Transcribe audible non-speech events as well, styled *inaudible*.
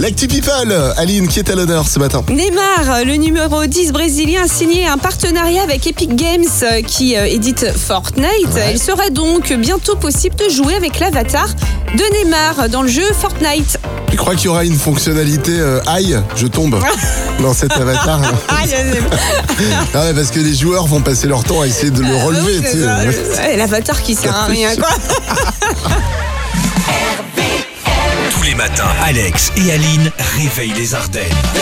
L'actu People, Aline, qui est à l'honneur ce matin Neymar, le numéro 10 brésilien, a signé un partenariat avec Epic Games euh, qui euh, édite Fortnite. Ouais. Il sera donc bientôt possible de jouer avec l'avatar de Neymar dans le jeu Fortnite. Tu crois qu'il y aura une fonctionnalité euh, aïe, je tombe *laughs* dans cet avatar Ah, sais pas. Ah ouais, parce que les joueurs vont passer leur temps à essayer de le relever. Oui, tu c'est sais. ça. Ouais, L'avatar qui sert à rien, quoi. *laughs* Les matins, Alex et Aline réveillent les Ardennes. De